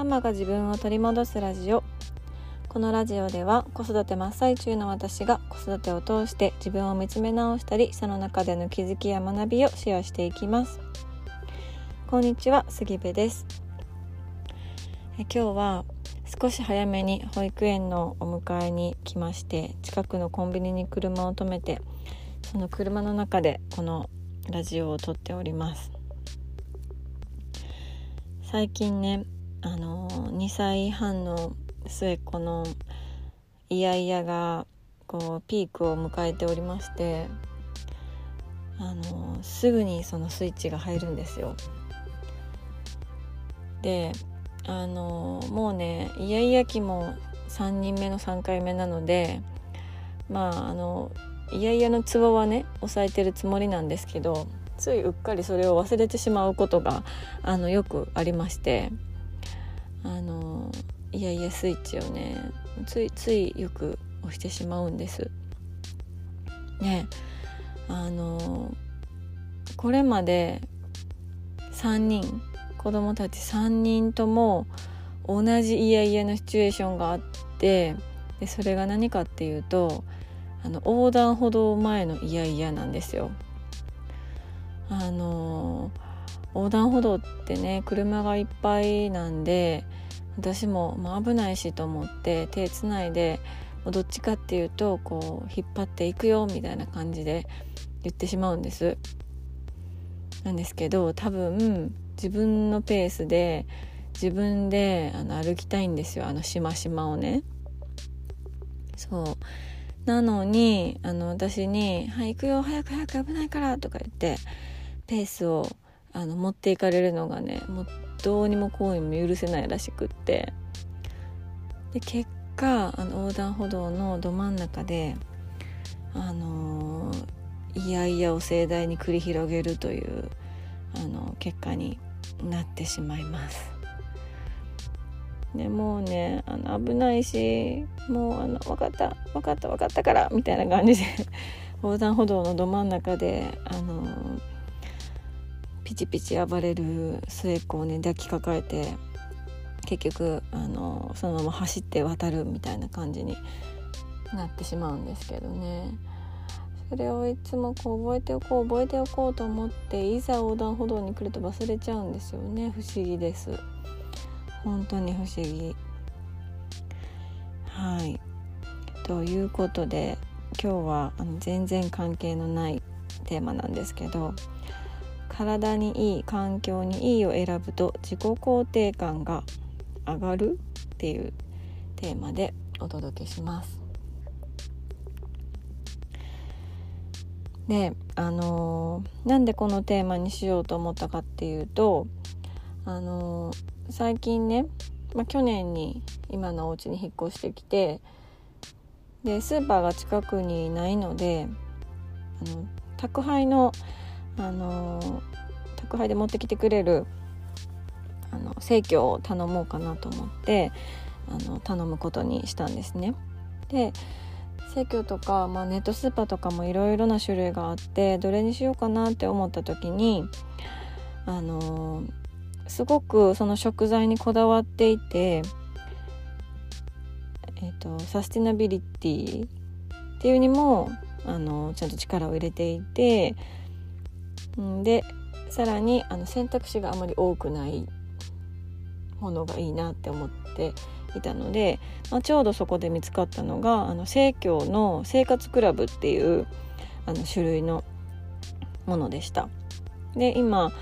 ママが自分を取り戻すラジオ。このラジオでは子育て真っ最中の私が子育てを通して自分を見つめ直したりその中での気づきや学びをシェアしていきます。こんにちは杉部です。え今日は少し早めに保育園のお迎えに来まして近くのコンビニに車を止めてその車の中でこのラジオを撮っております。最近ねあの2歳半の末っ子のイヤイヤがこうピークを迎えておりましてあのすぐにそのスイッチが入るんですよ。であのもうねイヤイヤ期も3人目の3回目なのでまああのイヤイヤのツボはね抑えてるつもりなんですけどついうっかりそれを忘れてしまうことがあのよくありましてあのいやいやスイッチをねついついよく押してしまうんです。ねあのこれまで3人子供たち3人とも同じイヤイヤのシチュエーションがあってでそれが何かっていうとあの横断歩道前のイヤイヤなんですよ。あの横断歩道ってね車がいっぱいなんで私も、ま、危ないしと思って手つないでどっちかっていうとこう引っ張っていくよみたいな感じで言ってしまうんです。なんですけど多分自分のペースで自分であの歩きたいんですよあのしましまをね。そうなのにあの私に「はい行くよ早く早く危ないから」とか言ってペースをあの持っていかれるのがねもうどうにもこうにも許せないらしくってで結果あの横断歩道のど真ん中であのー、いやいやを盛大に繰り広げるというあの結果になってしまいます。でもうねあの危ないしもうあの分かった分かった分かったからみたいな感じで 横断歩道のど真ん中であのーピチピチ暴れる末っ子をね抱きかかえて結局あのそのまま走って渡るみたいな感じになってしまうんですけどね。それをいつもこう覚えておこう覚えておこうと思っていざ横断歩道に来ると忘れちゃうんですよね。不思議です。本当に不思議。はい。ということで今日はあの全然関係のないテーマなんですけど体にいい環境にいいを選ぶと自己肯定感が上がるっていうテーマでお届けします。であのー、なんでこのテーマにしようと思ったかっていうとあのー、最近ね、まあ、去年に今のお家に引っ越してきてでスーパーが近くにないのであの宅配のあの宅配で持ってきてくれるあの生協を頼もうかなと思ってあの頼むことにしたんですね。で生協とか、まあ、ネットスーパーとかもいろいろな種類があってどれにしようかなって思った時にあのすごくその食材にこだわっていて、えーと、とサスティナビリティっていうにもあのちゃんと力を入れていてでさらにあの選択肢があまり多くないものがいいなって思っていたので、まあ、ちょうどそこで見つかったのがあの生協の生活クラブっていうあの種類のものでした。で今、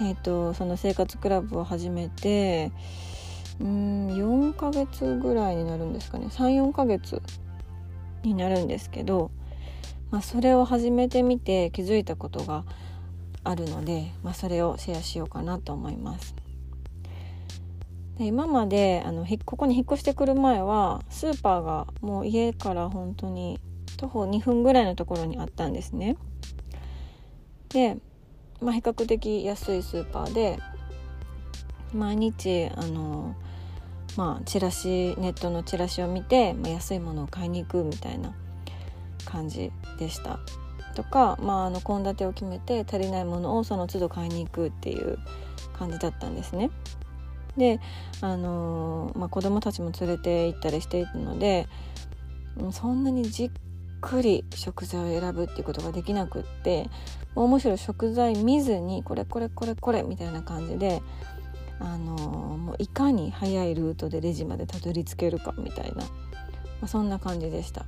えーと、その生活クラブを始めてうん4ヶ月ぐらいになるんですかね34ヶ月になるんですけど、まあ、それを始めてみて気づいたことがあるので、まあ、それをシェアしようかなと思います。で今まであのここに引っ越してくる前はスーパーがもう家から本当に徒歩2分ぐらいのところにあったんですね。で、まあ、比較的安いスーパーで毎日あのまあチラシネットのチラシを見て、ま、安いものを買いに行くみたいな感じでした。とかまあの献立を決めて足りないものをその都度買いに行くっていう感じだったんですね。で、あのー、まあ、子供たちも連れて行ったりしているのでそんなにじっくり食材を選ぶっていうことができなくってもうむしろ食材見ずにこれこれこれこれみたいな感じで、あのー、もういかに速いルートでレジまでたどり着けるかみたいな、まあ、そんな感じでした。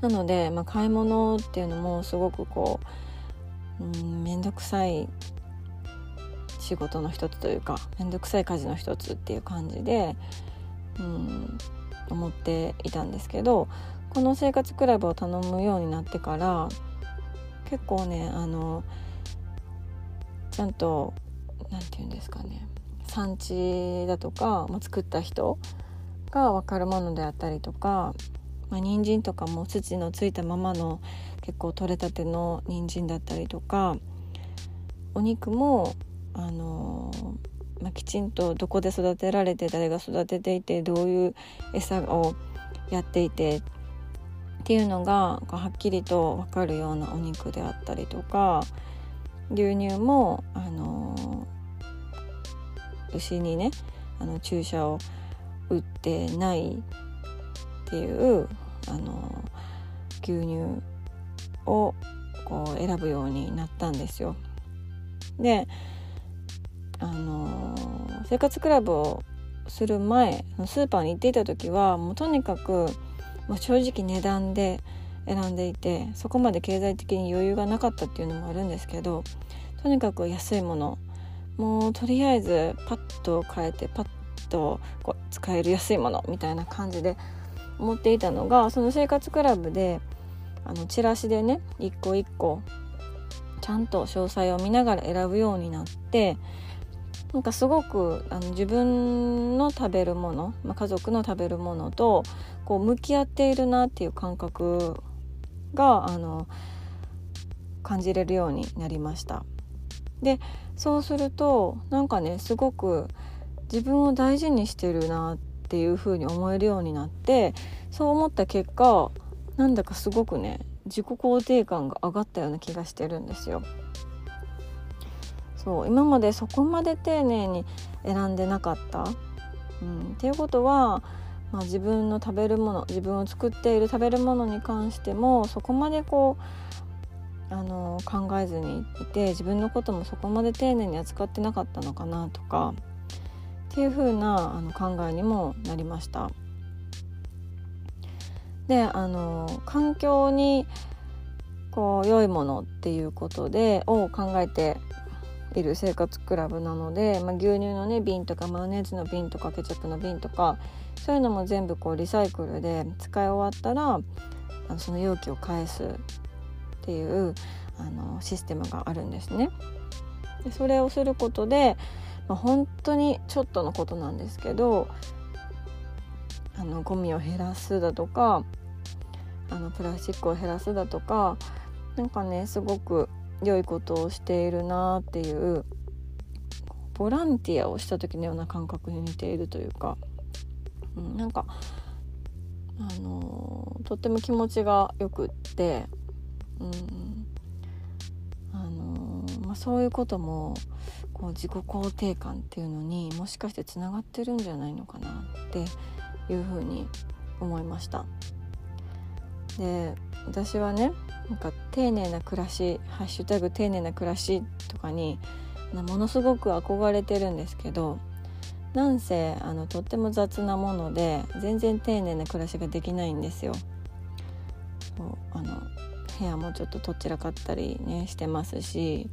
なので、まあ、買い物っていうのもすごくこううん面倒くさい仕事の一つというか面倒くさい家事の一つっていう感じでうん思っていたんですけどこの生活クラブを頼むようになってから結構ねあのちゃんと何て言うんですかね産地だとか、まあ、作った人が分かるものであったりとか、まあ、人参とかも土のついたままの結構取れたての人参だったりとかお肉もあのまあ、きちんとどこで育てられて誰が育てていてどういう餌をやっていてっていうのがはっきりと分かるようなお肉であったりとか牛乳も、あの牛にねあの注射を打ってないっていう、あの牛乳をこう選ぶようになったんですよ。であの、生活クラブをする前スーパーに行っていた時はもうとにかく、まあ、正直値段で選んでいてそこまで経済的に余裕がなかったっていうのもあるんですけどとにかく安いものもうとりあえずパッと変えてパッとこう使える安いものみたいな感じで思っていたのがその生活クラブであのチラシでね一個一個ちゃんと詳細を見ながら選ぶようになってなんかすごくあの自分の食べるもの、まあ、家族の食べるものとこう向き合っているなっていう感覚があの感じれるようになりました。でそうするとなんかねすごく自分を大事にしてるなっていう風に思えるようになってそう思った結果なんだかすごくね自己肯定感が上がったような気がしてるんですよ。そう今までそこまで丁寧に選んでなかった。うん、っていうことは、まあ、自分の食べるもの自分を作っている食べるものに関してもそこまでこうあの考えずにいて自分のこともそこまで丁寧に扱ってなかったのかなとかっていう風なあな考えにもなりました。であの環境にこう良いものっていうことでを考えている生活クラブなので、まあ、牛乳のね瓶とかマヨネーズの瓶とかケチャップの瓶とかそういうのも全部こうリサイクルで使い終わったらあのその容器を返すっていうあのシステムがあるんですね。でそれをすることで、まあ、本当にちょっとのことなんですけどあのゴミを減らすだとかあのプラスチックを減らすだとかなんかねすごく良いことをしているなっていうボランティアをした時のような感覚に似ているというか、うん、なんかあのー、とっても気持ちがよくって、うんあのー、まあ、そういうこともこう自己肯定感っていうのにもしかしてつながってるんじゃないのかなっていうふうに思いました。で私はねなんか丁寧な暮らし「ハッシュタグ丁寧な暮らし」とかにものすごく憧れてるんですけどなんせあのとっても雑なもので全然丁寧な暮らしができないんですよ。そうあの部屋もちょっととっちらかったりねしてますし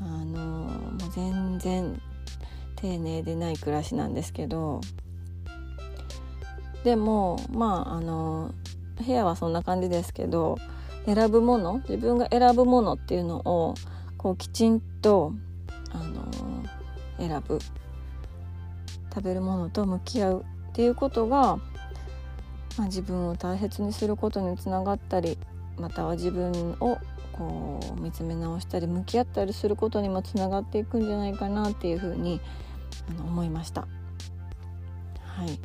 あのもう全然丁寧でない暮らしなんですけどでもまああの部屋はそんな感じですけど選ぶもの自分が選ぶものっていうのをこうきちんと、あの、選ぶ。食べるものと向き合うっていうことが、まあ、自分を大切にすることにつながったりまたは自分をこう見つめ直したり向き合ったりすることにもつながっていくんじゃないかなっていうふうにあの思いました。はい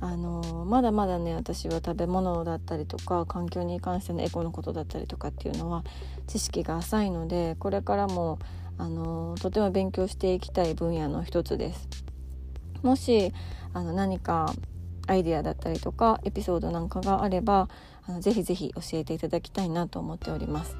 あのまだまだね私は食べ物だったりとか環境に関してのエコのことだったりとかっていうのは知識が浅いのでこれからもあのとても勉強していきたい分野の一つです。もしあの何かアイデアだったりとかエピソードなんかがあればあのぜひぜひ教えていただきたいなと思っております。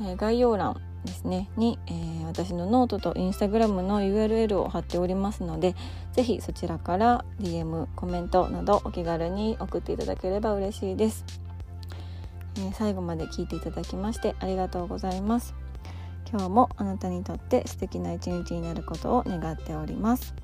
えー、概要欄ですねに、えー、私のノートとインスタグラムの URL を貼っておりますので是非そちらから DM コメントなどお気軽に送っていただければ嬉しいです、えー、最後まで聞いていただきましてありがとうございます。今日もあなたにとって素敵な一日になることを願っております。